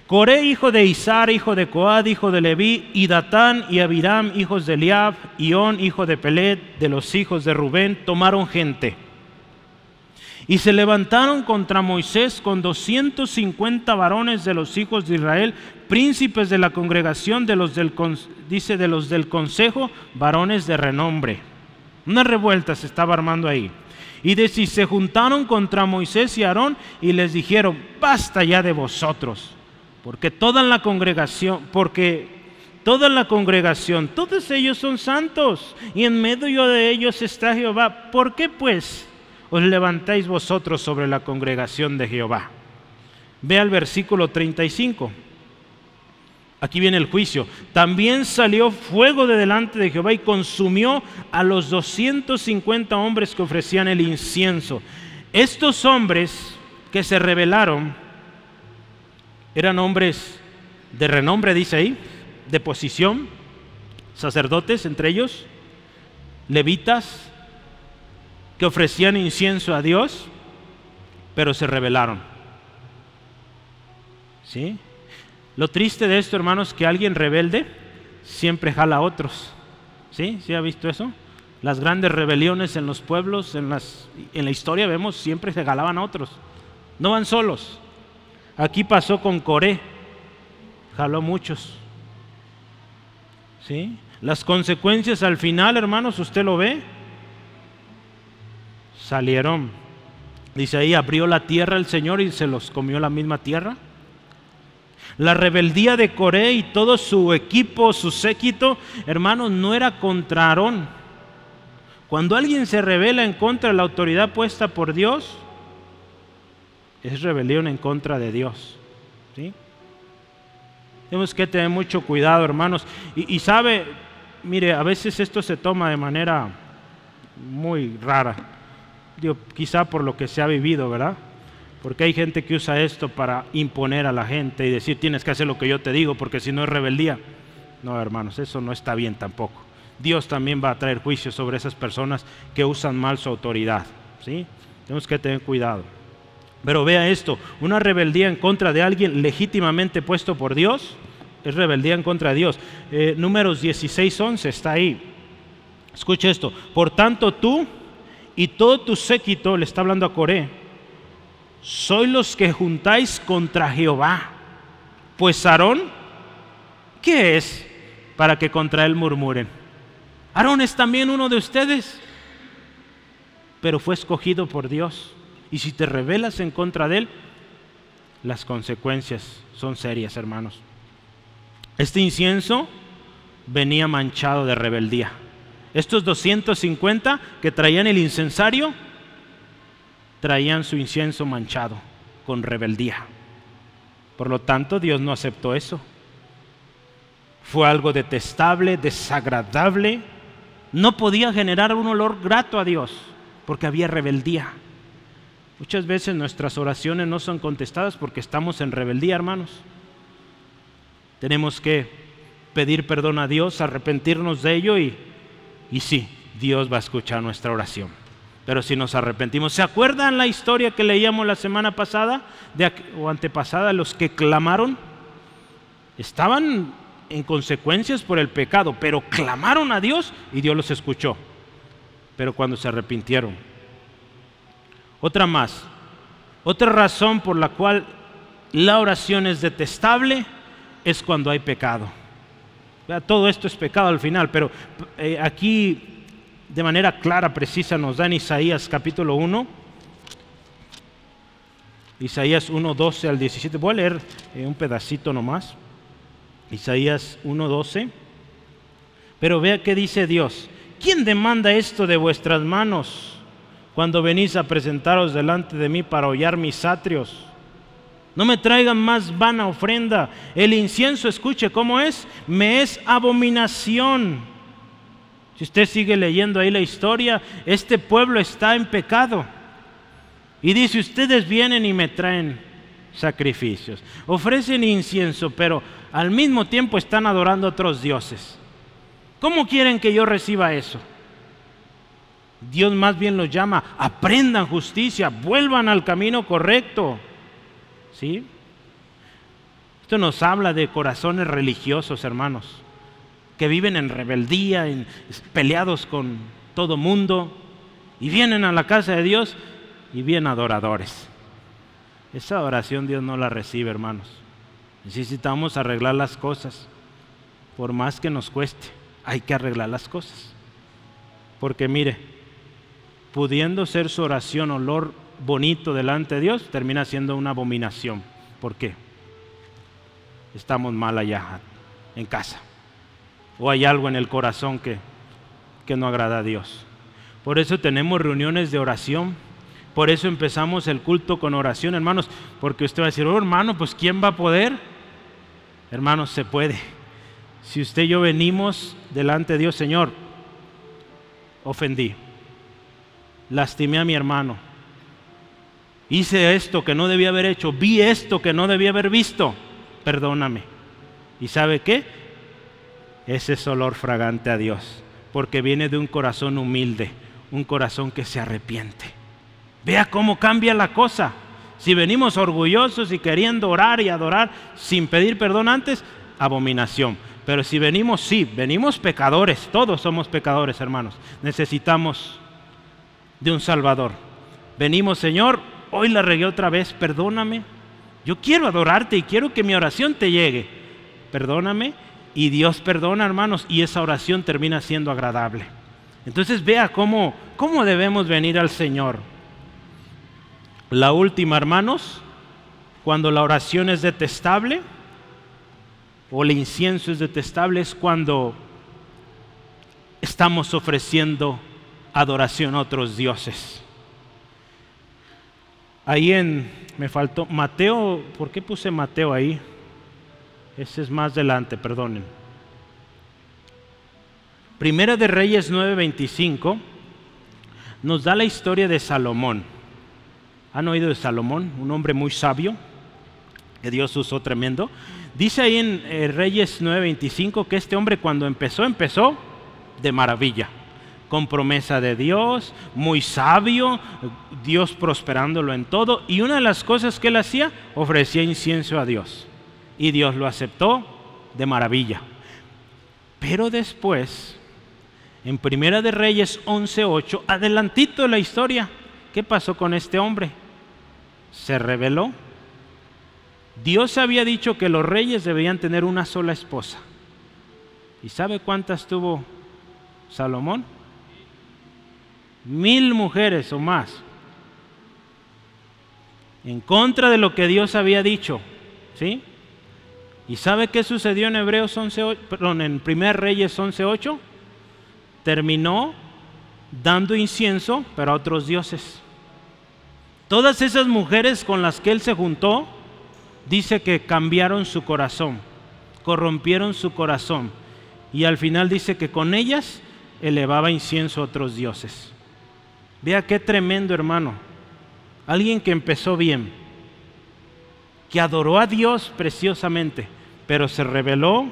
Coré, hijo de Isar, hijo de Coad, hijo de Leví, y Datán y Abiram, hijos de Eliab, y On, hijo de Pelet, de los hijos de Rubén, tomaron gente y se levantaron contra Moisés con 250 varones de los hijos de Israel, príncipes de la congregación de los del, dice de los del consejo, varones de renombre. Una revuelta se estaba armando ahí. Y de si se juntaron contra Moisés y Aarón y les dijeron, basta ya de vosotros, porque toda la congregación, porque toda la congregación, todos ellos son santos, y en medio de ellos está Jehová. ¿Por qué pues? os levantáis vosotros sobre la congregación de Jehová. Ve al versículo 35. Aquí viene el juicio. También salió fuego de delante de Jehová y consumió a los 250 hombres que ofrecían el incienso. Estos hombres que se rebelaron eran hombres de renombre, dice ahí, de posición, sacerdotes entre ellos, levitas, que ofrecían incienso a Dios, pero se rebelaron. ¿Sí? Lo triste de esto, hermanos, que alguien rebelde siempre jala a otros. ¿Sí? ¿Sí ha visto eso? Las grandes rebeliones en los pueblos, en, las, en la historia vemos, siempre se jalaban a otros. No van solos. Aquí pasó con Coré, jaló muchos. ¿Sí? Las consecuencias al final, hermanos, usted lo ve, salieron. Dice ahí, abrió la tierra el Señor y se los comió la misma tierra. La rebeldía de Coré y todo su equipo, su séquito, hermanos, no era contra Aarón. Cuando alguien se revela en contra de la autoridad puesta por Dios, es rebelión en contra de Dios. ¿sí? Tenemos que tener mucho cuidado, hermanos. Y, sabe, mire, a veces esto se toma de manera muy rara quizá por lo que se ha vivido, ¿verdad? Porque hay gente que usa esto para imponer a la gente y decir tienes que hacer lo que yo te digo porque si no es rebeldía. No, hermanos, eso no está bien tampoco. Dios también va a traer juicio sobre esas personas que usan mal su autoridad. ¿sí? Tenemos que tener cuidado. Pero vea esto, una rebeldía en contra de alguien legítimamente puesto por Dios es rebeldía en contra de Dios. Eh, números 16, 11 está ahí. Escucha esto. Por tanto tú y todo tu séquito, le está hablando a Coré, soy los que juntáis contra Jehová. Pues Aarón, ¿qué es para que contra él murmuren? Aarón es también uno de ustedes, pero fue escogido por Dios. Y si te rebelas en contra de él, las consecuencias son serias, hermanos. Este incienso venía manchado de rebeldía. Estos 250 que traían el incensario, traían su incienso manchado con rebeldía. Por lo tanto, Dios no aceptó eso. Fue algo detestable, desagradable. No podía generar un olor grato a Dios porque había rebeldía. Muchas veces nuestras oraciones no son contestadas porque estamos en rebeldía, hermanos. Tenemos que pedir perdón a Dios, arrepentirnos de ello y y sí, Dios va a escuchar nuestra oración. Pero si nos arrepentimos, ¿se acuerdan la historia que leíamos la semana pasada o antepasada, los que clamaron? estaban en consecuencias por el pecado, pero clamaron a Dios y Dios los escuchó. Pero cuando se arrepintieron. Otra más. Otra razón por la cual la oración es detestable es cuando hay pecado. Todo esto es pecado al final, pero eh, aquí de manera clara, precisa, nos da Isaías capítulo 1. Isaías 1, 12 al 17. Voy a leer eh, un pedacito nomás. Isaías 1:12. Pero vea qué dice Dios. ¿Quién demanda esto de vuestras manos cuando venís a presentaros delante de mí para hollar mis atrios? No me traigan más vana ofrenda. El incienso, escuche cómo es, me es abominación. Si usted sigue leyendo ahí la historia, este pueblo está en pecado. Y dice, ustedes vienen y me traen sacrificios, ofrecen incienso, pero al mismo tiempo están adorando a otros dioses. ¿Cómo quieren que yo reciba eso? Dios más bien los llama, aprendan justicia, vuelvan al camino correcto. ¿Sí? Esto nos habla de corazones religiosos, hermanos, que viven en rebeldía, en, peleados con todo mundo, y vienen a la casa de Dios y bien adoradores. Esa oración Dios no la recibe, hermanos. Necesitamos arreglar las cosas. Por más que nos cueste, hay que arreglar las cosas. Porque mire, pudiendo ser su oración olor bonito delante de Dios, termina siendo una abominación. ¿Por qué? Estamos mal allá en casa. O hay algo en el corazón que, que no agrada a Dios. Por eso tenemos reuniones de oración por eso empezamos el culto con oración, hermanos, porque usted va a decir, oh hermano, pues ¿quién va a poder? Hermanos, se puede. Si usted y yo venimos delante de Dios, Señor, ofendí, lastimé a mi hermano, hice esto que no debía haber hecho, vi esto que no debía haber visto, perdóname. ¿Y sabe qué? Ese es olor fragante a Dios, porque viene de un corazón humilde, un corazón que se arrepiente. Vea cómo cambia la cosa. Si venimos orgullosos y queriendo orar y adorar sin pedir perdón antes, abominación. Pero si venimos, sí, venimos pecadores, todos somos pecadores, hermanos. Necesitamos de un Salvador. Venimos, Señor, hoy la regué otra vez, perdóname. Yo quiero adorarte y quiero que mi oración te llegue. Perdóname. Y Dios perdona, hermanos, y esa oración termina siendo agradable. Entonces vea cómo, cómo debemos venir al Señor. La última, hermanos, cuando la oración es detestable o el incienso es detestable, es cuando estamos ofreciendo adoración a otros dioses. Ahí en, me faltó, Mateo, ¿por qué puse Mateo ahí? Ese es más adelante, perdonen. Primera de Reyes 9:25 nos da la historia de Salomón. ¿Han oído de Salomón? Un hombre muy sabio, que Dios usó tremendo. Dice ahí en eh, Reyes 9:25 que este hombre cuando empezó, empezó de maravilla, con promesa de Dios, muy sabio, Dios prosperándolo en todo. Y una de las cosas que él hacía, ofrecía incienso a Dios. Y Dios lo aceptó de maravilla. Pero después, en Primera de Reyes 11:8, adelantito de la historia, ¿qué pasó con este hombre? se reveló. Dios había dicho que los reyes debían tener una sola esposa. ¿Y sabe cuántas tuvo Salomón? Mil mujeres o más. En contra de lo que Dios había dicho. ¿Sí? ¿Y sabe qué sucedió en Hebreos 11, perdón, en 1 Reyes 11:8? Terminó dando incienso para otros dioses. Todas esas mujeres con las que él se juntó, dice que cambiaron su corazón, corrompieron su corazón. Y al final dice que con ellas elevaba incienso a otros dioses. Vea qué tremendo hermano. Alguien que empezó bien, que adoró a Dios preciosamente, pero se rebeló,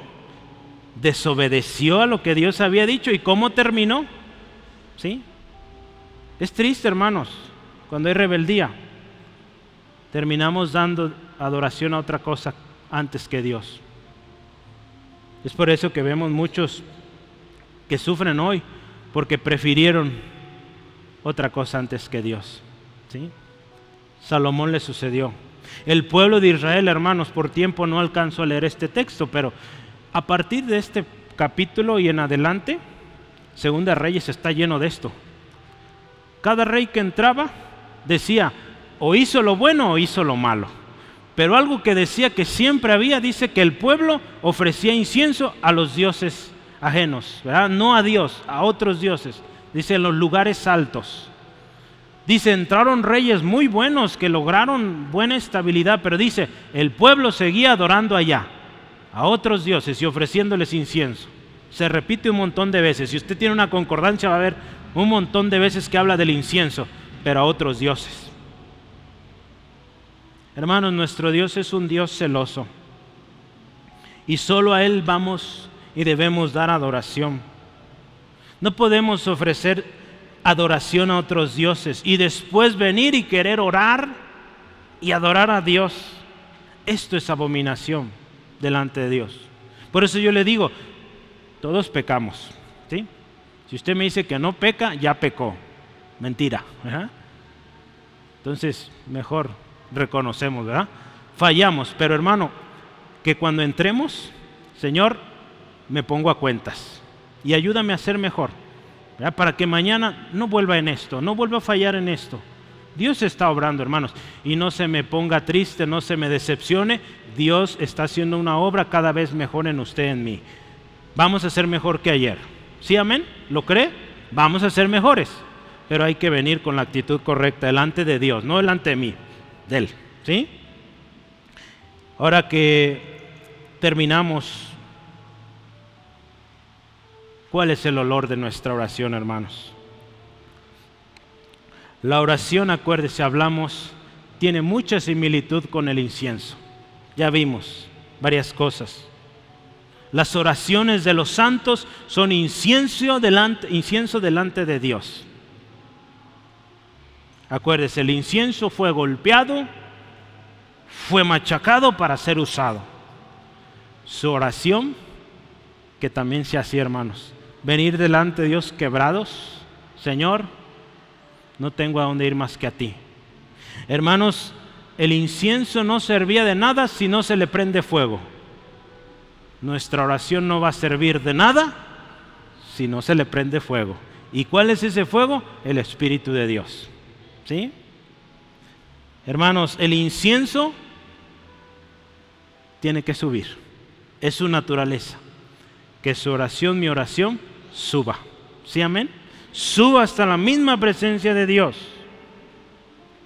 desobedeció a lo que Dios había dicho y cómo terminó. ¿Sí? Es triste, hermanos cuando hay rebeldía, terminamos dando adoración a otra cosa antes que Dios. Es por eso que vemos muchos que sufren hoy, porque prefirieron otra cosa antes que Dios. ¿sí? Salomón le sucedió. El pueblo de Israel, hermanos, por tiempo no alcanzó a leer este texto, pero a partir de este capítulo y en adelante, Segunda Reyes está lleno de esto. Cada rey que entraba decía, o hizo lo bueno o hizo lo malo. Pero algo que decía que siempre había, dice que el pueblo ofrecía incienso a los dioses ajenos, ¿verdad? no a Dios, a otros dioses. Dice en los lugares altos. Dice, entraron reyes muy buenos que lograron buena estabilidad, pero dice, el pueblo seguía adorando allá, a otros dioses y ofreciéndoles incienso. Se repite un montón de veces. Si usted tiene una concordancia va a ver un montón de veces que habla del incienso, pero a otros dioses. Hermanos, nuestro Dios es un Dios celoso. Y solo a Él vamos y debemos dar adoración. No podemos ofrecer adoración a otros dioses y después venir y querer orar y adorar a Dios. Esto es abominación delante de Dios. Por eso yo le digo, todos pecamos. ¿sí? Si usted me dice que no peca, ya pecó. Mentira. Entonces, mejor reconocemos, ¿verdad? Fallamos, pero hermano, que cuando entremos, Señor, me pongo a cuentas y ayúdame a ser mejor, para que mañana no vuelva en esto, no vuelva a fallar en esto. Dios está obrando, hermanos, y no se me ponga triste, no se me decepcione. Dios está haciendo una obra cada vez mejor en usted, en mí. Vamos a ser mejor que ayer. ¿Sí, amén? ¿Lo cree? Vamos a ser mejores, pero hay que venir con la actitud correcta delante de Dios, no delante de mí de Él. ¿Sí? Ahora que terminamos, ¿cuál es el olor de nuestra oración, hermanos? La oración, acuérdese, hablamos, tiene mucha similitud con el incienso. Ya vimos varias cosas. Las oraciones de los santos son incienso delante, incienso delante de Dios. Acuérdese, el incienso fue golpeado, fue machacado para ser usado. Su oración, que también se hacía, hermanos, venir delante de Dios quebrados, Señor, no tengo a dónde ir más que a ti. Hermanos, el incienso no servía de nada si no se le prende fuego. Nuestra oración no va a servir de nada si no se le prende fuego. ¿Y cuál es ese fuego? El Espíritu de Dios. ¿Sí? Hermanos, el incienso tiene que subir. Es su naturaleza. Que su oración, mi oración, suba. ¿Sí, amén? Suba hasta la misma presencia de Dios.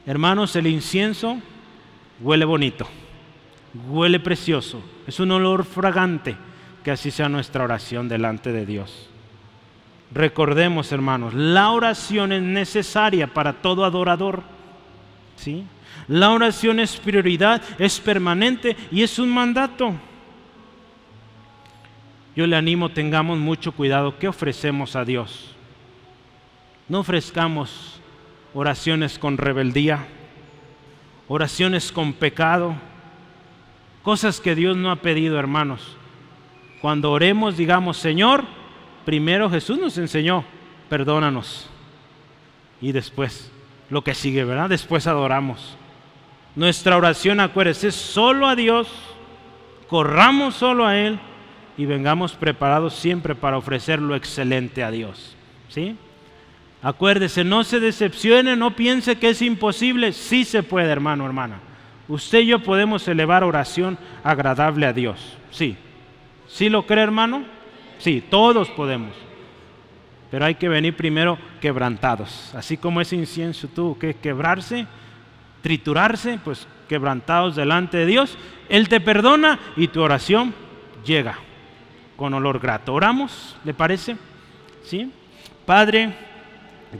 Hermanos, el incienso huele bonito, huele precioso, es un olor fragante. Que así sea nuestra oración delante de Dios. Recordemos, hermanos, la oración es necesaria para todo adorador. ¿sí? La oración es prioridad, es permanente y es un mandato. Yo le animo, tengamos mucho cuidado. ¿Qué ofrecemos a Dios? No ofrezcamos oraciones con rebeldía, oraciones con pecado, cosas que Dios no ha pedido, hermanos. Cuando oremos, digamos, Señor, primero Jesús nos enseñó, perdónanos. Y después, lo que sigue, ¿verdad? Después adoramos. Nuestra oración, acuérdese, solo a Dios, corramos solo a Él y vengamos preparados siempre para ofrecer lo excelente a Dios. ¿Sí? Acuérdese, no se decepcione, no piense que es imposible. Sí se puede, hermano, hermana. Usted y yo podemos elevar oración agradable a Dios. Sí. ¿Sí lo cree, hermano? Sí, todos podemos. Pero hay que venir primero quebrantados. Así como ese incienso tuvo que quebrarse, triturarse, pues quebrantados delante de Dios. Él te perdona y tu oración llega con olor grato. ¿Oramos? ¿Le parece? ¿Sí? Padre,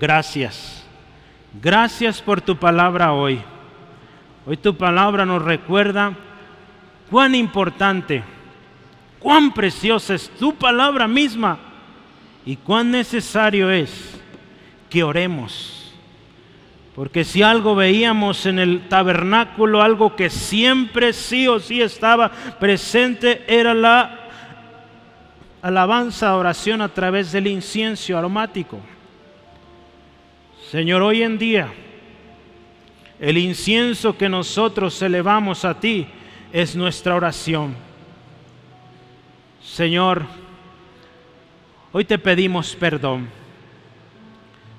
gracias. Gracias por tu palabra hoy. Hoy tu palabra nos recuerda cuán importante, cuán preciosa es tu palabra misma y cuán necesario es que oremos. Porque si algo veíamos en el tabernáculo, algo que siempre sí o sí estaba presente, era la alabanza, oración a través del incienso aromático. Señor, hoy en día, el incienso que nosotros elevamos a ti es nuestra oración. Señor, hoy te pedimos perdón.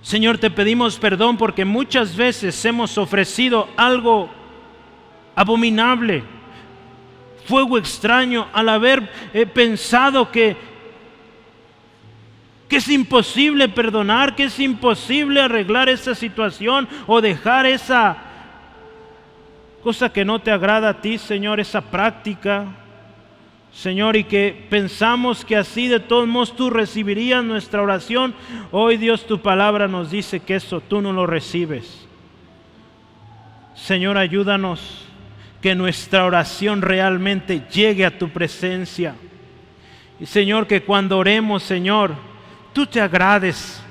Señor, te pedimos perdón porque muchas veces hemos ofrecido algo abominable, fuego extraño, al haber eh, pensado que, que es imposible perdonar, que es imposible arreglar esa situación o dejar esa cosa que no te agrada a ti, Señor, esa práctica. Señor, y que pensamos que así de todos modos tú recibirías nuestra oración. Hoy Dios tu palabra nos dice que eso tú no lo recibes. Señor, ayúdanos que nuestra oración realmente llegue a tu presencia. Y Señor, que cuando oremos, Señor, tú te agrades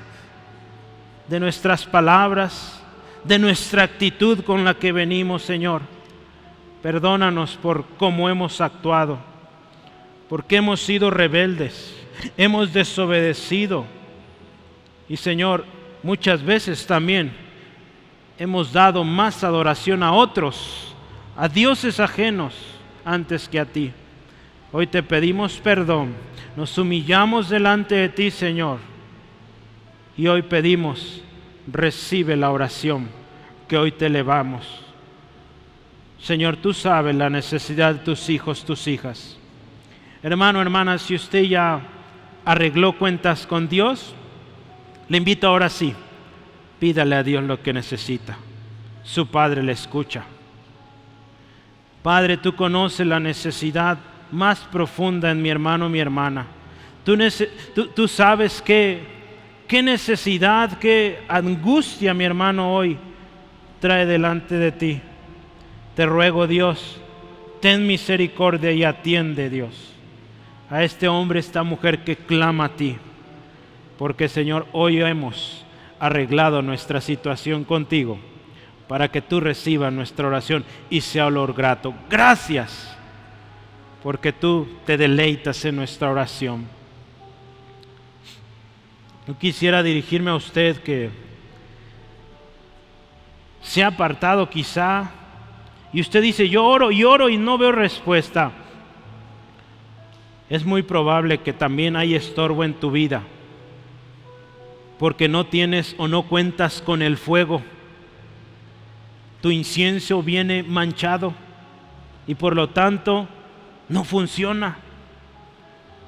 de nuestras palabras, de nuestra actitud con la que venimos, Señor. Perdónanos por cómo hemos actuado porque hemos sido rebeldes, hemos desobedecido. Y Señor, muchas veces también hemos dado más adoración a otros, a dioses ajenos, antes que a ti. Hoy te pedimos perdón, nos humillamos delante de ti, Señor. Y hoy pedimos, recibe la oración que hoy te elevamos. Señor, tú sabes la necesidad de tus hijos, tus hijas. Hermano, hermana, si usted ya arregló cuentas con Dios, le invito ahora sí, pídale a Dios lo que necesita. Su Padre le escucha. Padre, tú conoces la necesidad más profunda en mi hermano, mi hermana. Tú, sabes qué, qué necesidad, qué angustia mi hermano hoy trae delante de ti. Te ruego Dios, ten misericordia y atiende Dios a este hombre, esta mujer que clama a ti. Porque Señor, hoy hemos arreglado nuestra situación contigo para que tú recibas nuestra oración y sea olor grato. Gracias, porque tú te deleitas en nuestra oración. No quisiera dirigirme a usted que se ha apartado quizá y usted dice, yo oro y oro y no veo respuesta es muy probable que también hay estorbo en tu vida, porque no tienes o no cuentas con el fuego. Tu incienso viene manchado y por lo tanto no funciona.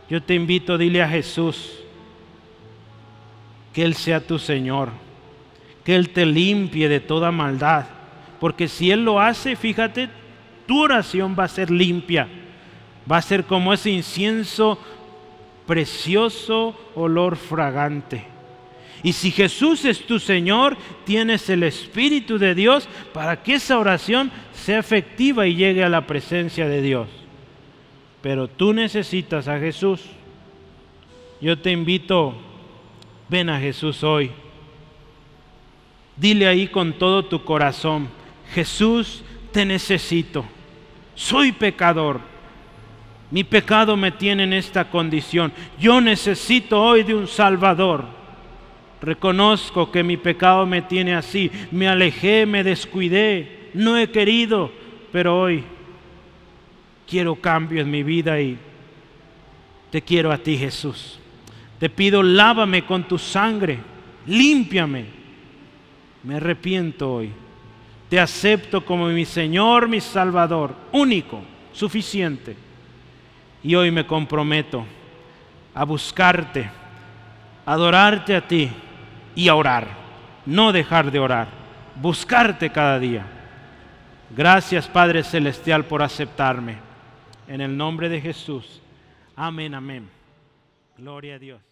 Yo te invito, dile a Jesús que Él sea tu Señor, que Él te limpie de toda maldad, porque si Él lo hace, fíjate, tu oración va a ser limpia va a ser como ese incienso precioso olor fragante. Y si Jesús es tu Señor, tienes el Espíritu de Dios para que esa oración sea efectiva y llegue a la presencia de Dios. Pero tú necesitas a Jesús. Yo te invito, ven a Jesús hoy. Dile ahí con todo tu corazón, Jesús, te necesito. Soy pecador mi pecado me tiene en esta condición. Yo necesito hoy de un Salvador. Reconozco que mi pecado me tiene así. Me alejé, me descuidé, no he querido, pero hoy quiero cambio en mi vida y te quiero a ti Jesús. Te pido, lávame con tu sangre, límpiame. Me arrepiento hoy. Te acepto como mi Señor, mi Salvador, único, suficiente y hoy me comprometo a buscarte, adorarte a ti y a orar. No dejar de orar, buscarte cada día. Gracias Padre Celestial por aceptarme. En el nombre de Jesús. Amén, amén. Gloria a Dios.